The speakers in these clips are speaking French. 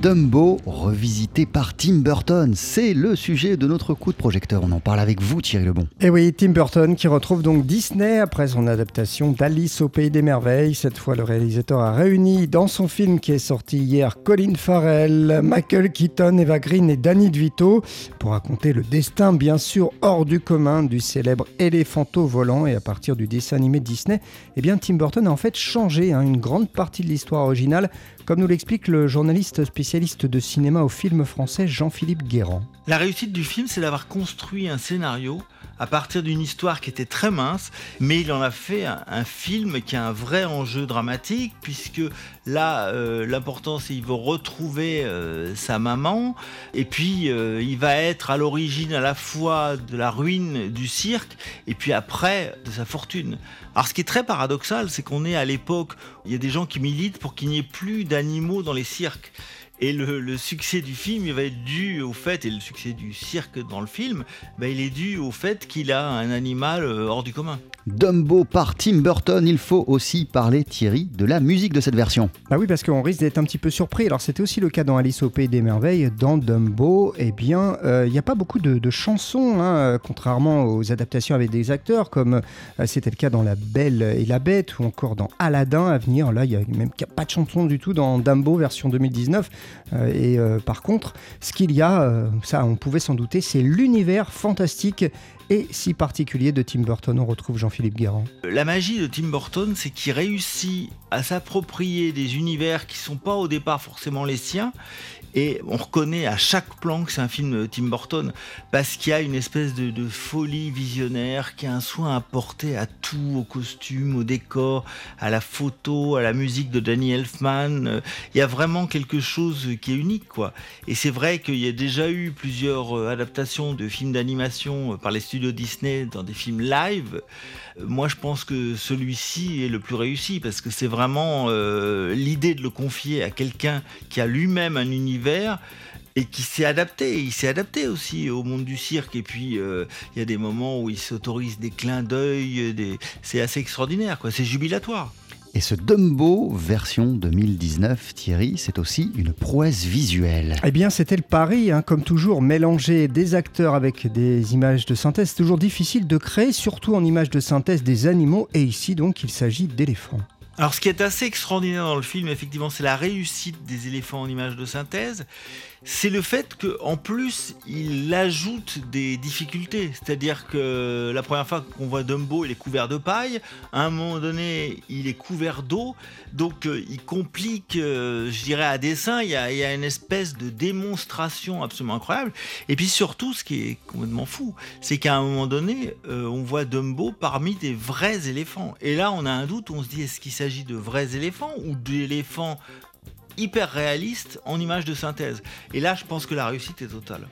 Dumbo, revisité par Tim Burton. C'est le sujet de notre coup de projecteur. On en parle avec vous, Thierry Lebon. Et oui, Tim Burton qui retrouve donc Disney après son adaptation d'Alice au Pays des Merveilles. Cette fois, le réalisateur a réuni dans son film qui est sorti hier Colin Farrell, Michael Keaton, Eva Green et Danny DeVito pour raconter le destin, bien sûr, hors du commun du célèbre éléphanto volant. Et à partir du dessin animé Disney, eh bien, Tim Burton a en fait changé hein, une grande partie de l'histoire originale, comme nous l'explique le journaliste spécialiste de cinéma au film français Jean-Philippe Guérand. La réussite du film, c'est d'avoir construit un scénario à partir d'une histoire qui était très mince, mais il en a fait un, film qui a un vrai enjeu dramatique, puisque là, euh, l'important, c'est qu'il veut retrouver euh, sa maman, et puis euh, il va être à l'origine à la fois de la ruine du cirque, et puis après de sa fortune. Alors ce qui est très paradoxal, c'est qu'on est à l'époque, où il y a des gens qui militent pour qu'il n'y ait plus d'animaux dans les cirques. Et le, succès du film, il va être dû au fait, et le succès du cirque dans le film, bah, il est dû au fait qu'il a un animal euh, hors du commun. Dumbo par Tim Burton, il faut aussi parler, Thierry, de la musique de cette version. Bah oui, parce qu'on risque d'être un petit peu surpris. Alors c'était aussi le cas dans Alice au Pays des Merveilles. Dans Dumbo, eh bien, euh, il n'y a pas beaucoup de, chansons, hein, contrairement aux adaptations avec des acteurs, comme euh, c'était le cas dans La Belle et la Bête, ou encore dans Aladdin à venir. Là, il n'y a même pas de chanson du tout dans Dumbo version 2019. Euh, et euh, par contre, ce qu'il y a, euh, ça on pouvait s'en douter, c'est l'univers fantastique et si particulier de Tim Burton. On retrouve Jean-Philippe Guérand. La magie de Tim Burton, c'est qu'il réussit à s'approprier des univers qui sont pas au départ forcément les siens. Et on reconnaît à chaque plan que c'est un film Tim Burton parce qu'il y a une espèce de, folie visionnaire, qui a un soin apporté à tout, au costume, au décor, à la photo, à la musique de Danny Elfman. Il y a vraiment quelque chose qui est unique, quoi. Et c'est vrai qu'il y a déjà eu plusieurs euh, adaptations de films d'animation euh, par les studios Disney dans des films live. Euh, moi, je pense que celui-ci est le plus réussi parce que c'est vraiment euh, l'idée de le confier à quelqu'un qui a lui-même un univers et qui s'est adapté. Il s'est adapté aussi au monde du cirque. Et puis, euh, il y a des moments où il s'autorise des clins d'œil. C'est assez extraordinaire, quoi. C'est jubilatoire. Et ce Dumbo version 2019, Thierry, c'est aussi une prouesse visuelle. Eh bien, c'était le pari, hein. comme toujours, mélanger des acteurs avec des images de synthèse, c'est toujours difficile de créer, surtout en images de synthèse, des animaux. Et ici, donc, il s'agit d'éléphants. Alors, ce qui est assez extraordinaire dans le film, effectivement, c'est la réussite des éléphants en images de synthèse. C'est le fait qu'en plus, il ajoute des difficultés. C'est-à-dire que la première fois qu'on voit Dumbo, il est couvert de paille. À un moment donné, il est couvert d'eau. Donc, euh, il complique, euh, je dirais, à dessin. Il y, a, une espèce de démonstration absolument incroyable. Et puis surtout, ce qui est complètement fou, c'est qu'à un moment donné, euh, on voit Dumbo parmi des vrais éléphants. Et là, on a un doute. On se dit, est-ce qu'il s'agit de vrais éléphants ou d'éléphants hyper réalistes en images de synthèse. Et là, je pense que la réussite est totale.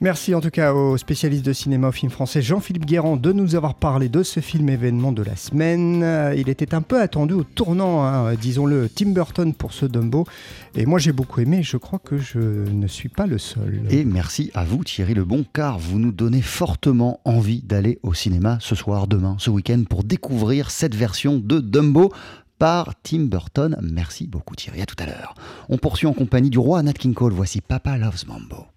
Merci en tout cas au spécialiste de cinéma au film français Jean-Philippe Guérand de nous avoir parlé de ce film événement de la semaine. Il était un peu attendu au tournant, hein, disons-le, Tim Burton pour ce Dumbo. Et moi j'ai beaucoup aimé, je crois que je ne suis pas le seul. Et merci à vous Thierry Lebon, car vous nous donnez fortement envie d'aller au cinéma ce soir, demain, ce week-end, pour découvrir cette version de Dumbo par Tim Burton. Merci beaucoup Thierry, à tout à l'heure. On poursuit en compagnie du roi Nat King Cole, voici Papa Loves Mambo.